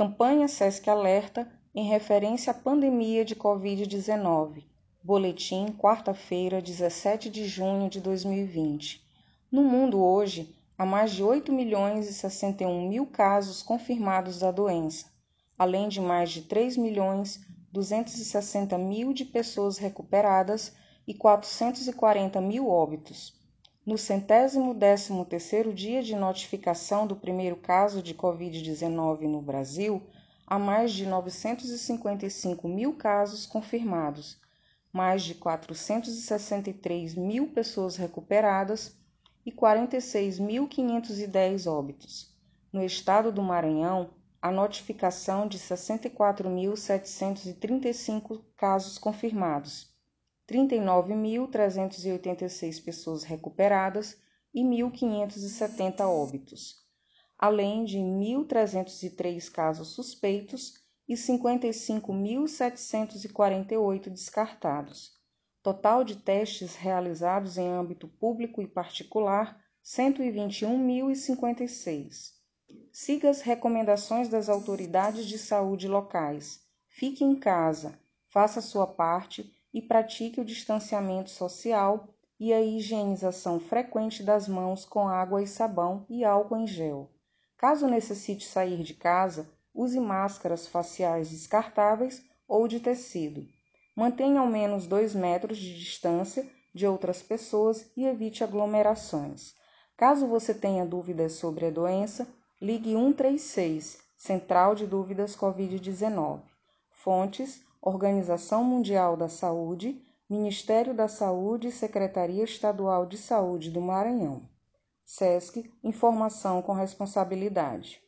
Campanha SESC Alerta em referência à pandemia de Covid-19. Boletim, quarta-feira, 17 de junho de 2020. No mundo hoje, há mais de 8 milhões e 61 mil casos confirmados da doença, além de mais de 3 milhões 260 mil de pessoas recuperadas e 440 mil óbitos. No centésimo décimo terceiro dia de notificação do primeiro caso de Covid-19 no Brasil, há mais de 955 mil casos confirmados, mais de 463 mil pessoas recuperadas e 46.510 óbitos. No estado do Maranhão, a notificação de 64.735 casos confirmados 39.386 pessoas recuperadas e 1.570 óbitos, além de 1.303 casos suspeitos e 55.748 descartados. Total de testes realizados em âmbito público e particular: 121.056. Siga as recomendações das autoridades de saúde locais. Fique em casa, faça sua parte e pratique o distanciamento social e a higienização frequente das mãos com água e sabão e álcool em gel. Caso necessite sair de casa, use máscaras faciais descartáveis ou de tecido. Mantenha ao menos 2 metros de distância de outras pessoas e evite aglomerações. Caso você tenha dúvidas sobre a doença, ligue 136, Central de Dúvidas Covid-19. Fontes Organização Mundial da Saúde, Ministério da Saúde e Secretaria Estadual de Saúde do Maranhão. SESC Informação com Responsabilidade.